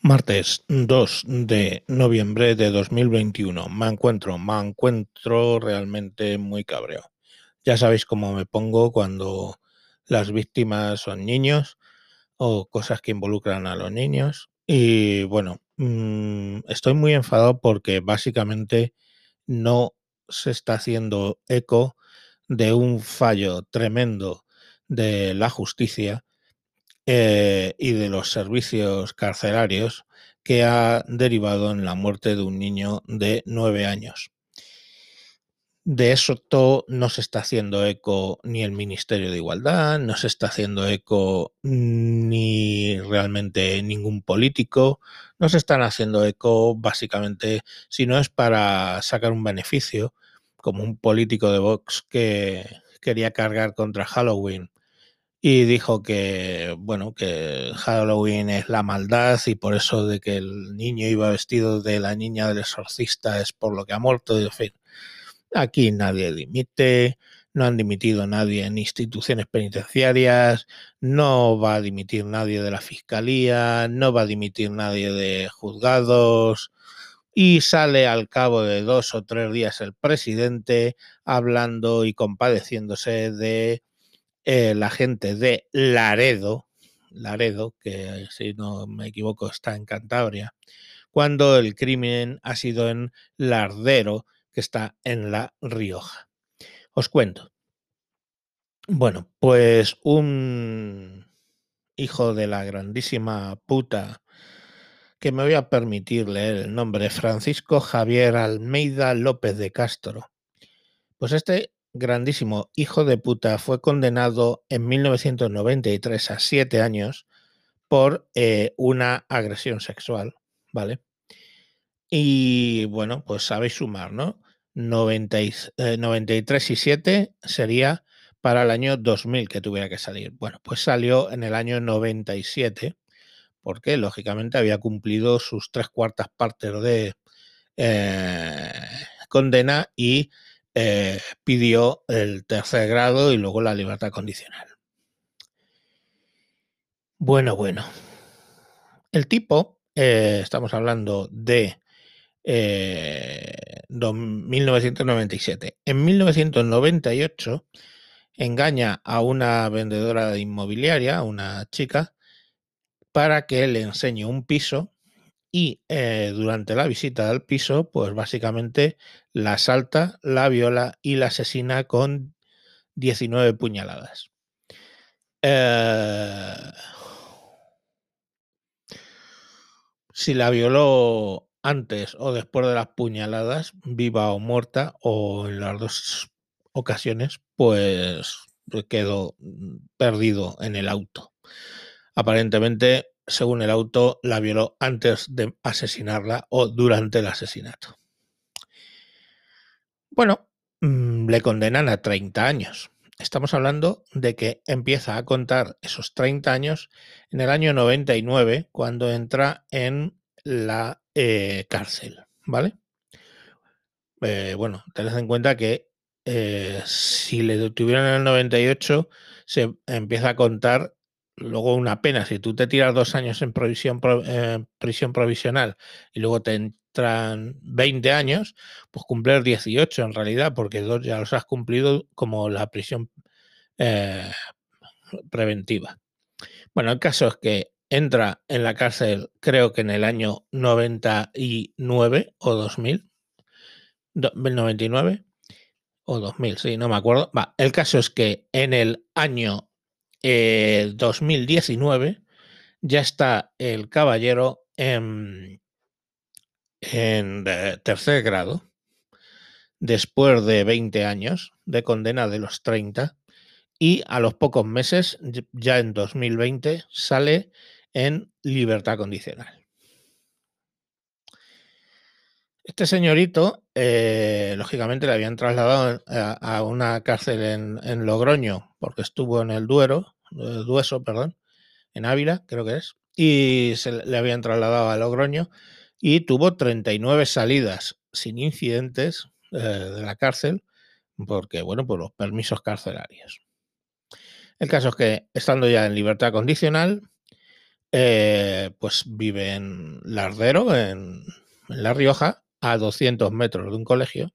Martes 2 de noviembre de 2021. Me encuentro, me encuentro realmente muy cabreado. Ya sabéis cómo me pongo cuando las víctimas son niños o cosas que involucran a los niños. Y bueno, mmm, estoy muy enfadado porque básicamente no se está haciendo eco de un fallo tremendo de la justicia eh, y de los servicios carcelarios que ha derivado en la muerte de un niño de nueve años. De eso todo no se está haciendo eco ni el Ministerio de Igualdad, no se está haciendo eco ni realmente ningún político, no se están haciendo eco básicamente si no es para sacar un beneficio, como un político de Vox que quería cargar contra Halloween y dijo que, bueno, que Halloween es la maldad y por eso de que el niño iba vestido de la niña del exorcista es por lo que ha muerto. En fin, aquí nadie dimite, no han dimitido nadie en instituciones penitenciarias, no va a dimitir nadie de la fiscalía, no va a dimitir nadie de juzgados. Y sale al cabo de dos o tres días el presidente hablando y compadeciéndose de eh, la gente de Laredo, Laredo, que si no me equivoco está en Cantabria, cuando el crimen ha sido en Lardero, que está en La Rioja. Os cuento. Bueno, pues un hijo de la grandísima puta, que me voy a permitir leer el nombre, Francisco Javier Almeida López de Castro. Pues este grandísimo hijo de puta fue condenado en 1993 a siete años por eh, una agresión sexual, ¿vale? Y bueno, pues sabéis sumar, ¿no? 90 y, eh, 93 y 7 sería para el año 2000 que tuviera que salir. Bueno, pues salió en el año 97, porque lógicamente había cumplido sus tres cuartas partes de eh, condena y eh, pidió el tercer grado y luego la libertad condicional. Bueno, bueno. El tipo, eh, estamos hablando de eh, 1997. En 1998 engaña a una vendedora de inmobiliaria, una chica, para que le enseñe un piso y eh, durante la visita al piso, pues básicamente la asalta, la viola y la asesina con 19 puñaladas. Eh, si la violó antes o después de las puñaladas, viva o muerta, o en las dos ocasiones, pues quedó perdido en el auto. Aparentemente según el auto, la violó antes de asesinarla o durante el asesinato. Bueno, mmm, le condenan a 30 años. Estamos hablando de que empieza a contar esos 30 años en el año 99, cuando entra en la eh, cárcel, ¿vale? Eh, bueno, tened en cuenta que eh, si le detuvieron en el 98, se empieza a contar luego una pena, si tú te tiras dos años en provisión, eh, prisión provisional y luego te entran 20 años, pues cumplir 18 en realidad, porque dos ya los has cumplido como la prisión eh, preventiva. Bueno, el caso es que entra en la cárcel creo que en el año 99 o 2000, 99 o 2000, sí, no me acuerdo. El caso es que en el año eh, 2019 ya está el caballero en, eh, tercer grado, después de 20 años de condena de los 30, y a los pocos meses, ya en 2020, sale en libertad condicional. Este señorito, eh, lógicamente, le habían trasladado a, a una cárcel en, Logroño porque estuvo en el Duero, eh, Dueso, perdón, en Ávila, creo que es, y se le habían trasladado a Logroño y tuvo 39 salidas sin incidentes eh, de la cárcel porque, bueno, por los permisos carcelarios. El caso es que, estando ya en libertad condicional, eh, pues vive en Lardero, en, La Rioja, a 200 metros de un colegio.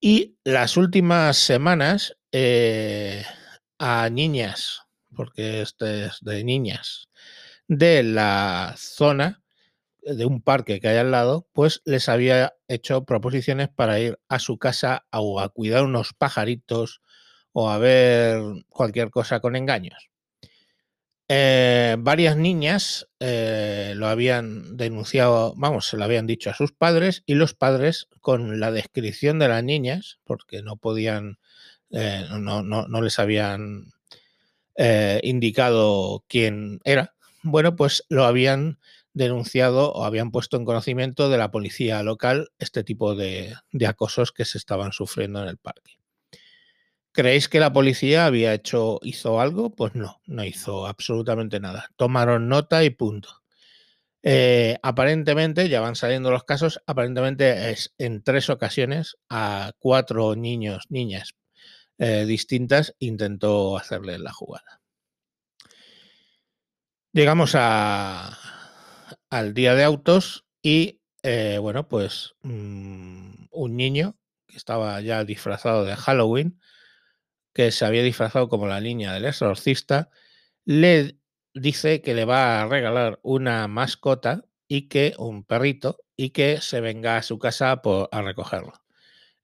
Y las últimas semanas eh, a niñas, porque este es de niñas, de la zona, de un parque que hay al lado, pues les había hecho proposiciones para ir a su casa o a cuidar unos pajaritos o a ver cualquier cosa con engaños. Eh, varias niñas eh, lo habían denunciado, vamos, se lo habían dicho a sus padres y los padres con la descripción de las niñas, porque no podían, eh, no, les habían eh, indicado quién era, bueno, pues lo habían denunciado o habían puesto en conocimiento de la policía local este tipo de, de acosos que se estaban sufriendo en el parque. ¿Creéis que la policía había hecho, hizo algo? Pues no, no hizo absolutamente nada. Tomaron nota y punto. Eh, aparentemente, ya van saliendo los casos, aparentemente es en tres ocasiones a cuatro niños, niñas eh, distintas, intentó hacerle la jugada. Llegamos al día de autos y, eh, bueno, pues mmm, un niño que estaba ya disfrazado de Halloween, que se había disfrazado como la niña del exorcista, le dice que le va a regalar una mascota y que un perrito y que se venga a su casa por, a recogerlo.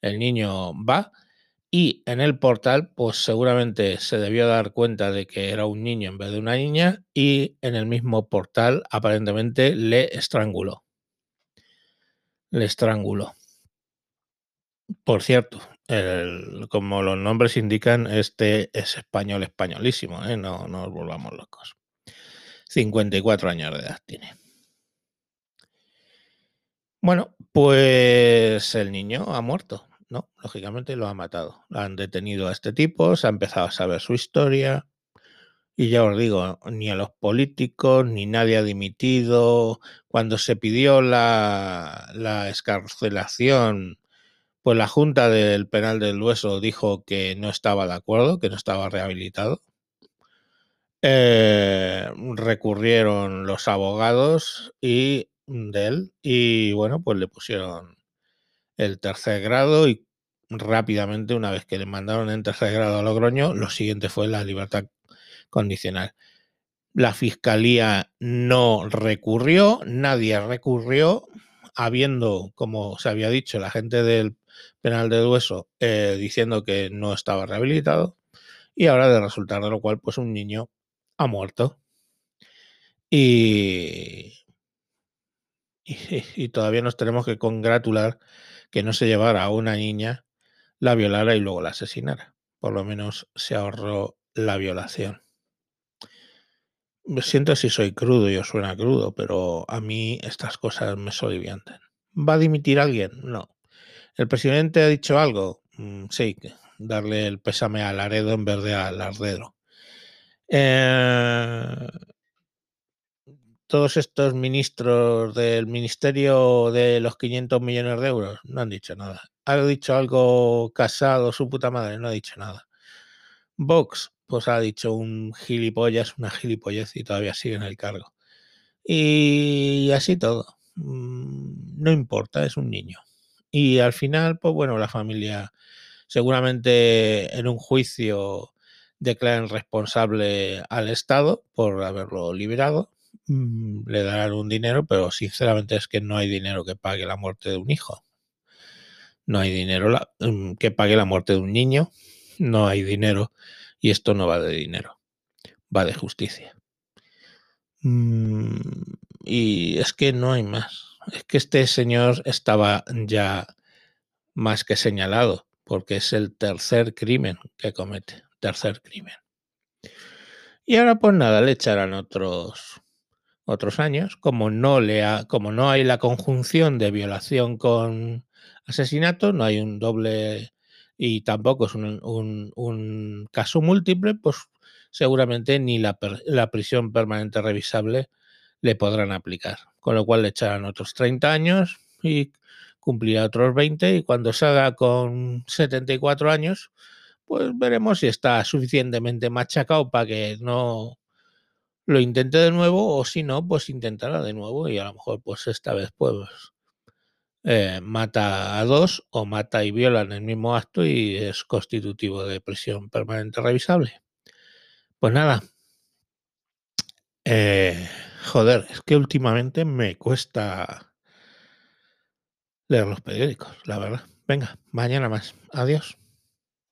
El niño va y en el portal pues seguramente se debió dar cuenta de que era un niño en vez de una niña y en el mismo portal aparentemente le estranguló. Le estranguló. Por cierto, como los nombres indican, este es español españolísimo, ¿eh? no, no nos volvamos locos. 54 años de edad tiene. Bueno, pues el niño ha muerto, ¿no? Lógicamente lo ha matado. Han detenido a este tipo, se ha empezado a saber su historia. Y ya os digo, ni a los políticos, ni nadie ha dimitido. Cuando se pidió la, la escarcelación pues la Junta del Penal del Hueso dijo que no estaba de acuerdo, que no estaba rehabilitado. Eh, recurrieron los abogados y de él y bueno, pues le pusieron el tercer grado y rápidamente, una vez que le mandaron en tercer grado a Logroño, lo siguiente fue la libertad condicional. La fiscalía no recurrió, nadie recurrió, habiendo, como se había dicho, la gente del penal del hueso eh, diciendo que no estaba rehabilitado y ahora de resultar de lo cual pues un niño ha muerto y, y todavía nos tenemos que congratular que no se llevara a una niña, la violara y luego la asesinara. Por lo menos se ahorró la violación. Me siento si soy crudo y os suena crudo, pero a mí estas cosas me soliviantan. ¿Va a dimitir alguien? No. ¿El presidente ha dicho algo? Mm, sí, darle el pésame a Laredo en vez de a. Eh, todos estos ministros del Ministerio de los 500 millones de euros no han dicho nada. ¿Ha dicho algo casado, su puta madre? No ha dicho nada. Vox, pues ha dicho un gilipollas, una gilipollez y todavía sigue en el cargo. Y así todo. Mm, no importa, es un niño. Y al final, pues bueno, la familia seguramente en un juicio declaren responsable al Estado por haberlo liberado, mm, le darán un dinero, pero sinceramente es que no hay dinero que pague la muerte de un hijo. No hay dinero mm, que pague la muerte de un niño, no hay dinero y esto no va de dinero, va de justicia. Mm, y es que no hay más. Es que este señor estaba ya más que señalado, porque es el tercer crimen que comete, tercer crimen. Y ahora pues nada, le echarán otros otros años, como no le ha, como no hay la conjunción de violación con asesinato, no hay un doble y tampoco es un, un, un caso múltiple, pues seguramente ni la, la, prisión permanente revisable le podrán aplicar. Con lo cual le echarán otros 30 años y cumplirá otros 20 y cuando salga con 74 años, pues veremos si está suficientemente machacado para que no lo intente de nuevo o si no, pues intentará de nuevo y a lo mejor pues esta vez pues eh, mata a dos o mata y viola en el mismo acto y es constitutivo de prisión permanente revisable. Pues nada. Eh, joder, es que últimamente me cuesta leer los periódicos, la verdad. Venga, mañana más. Adiós.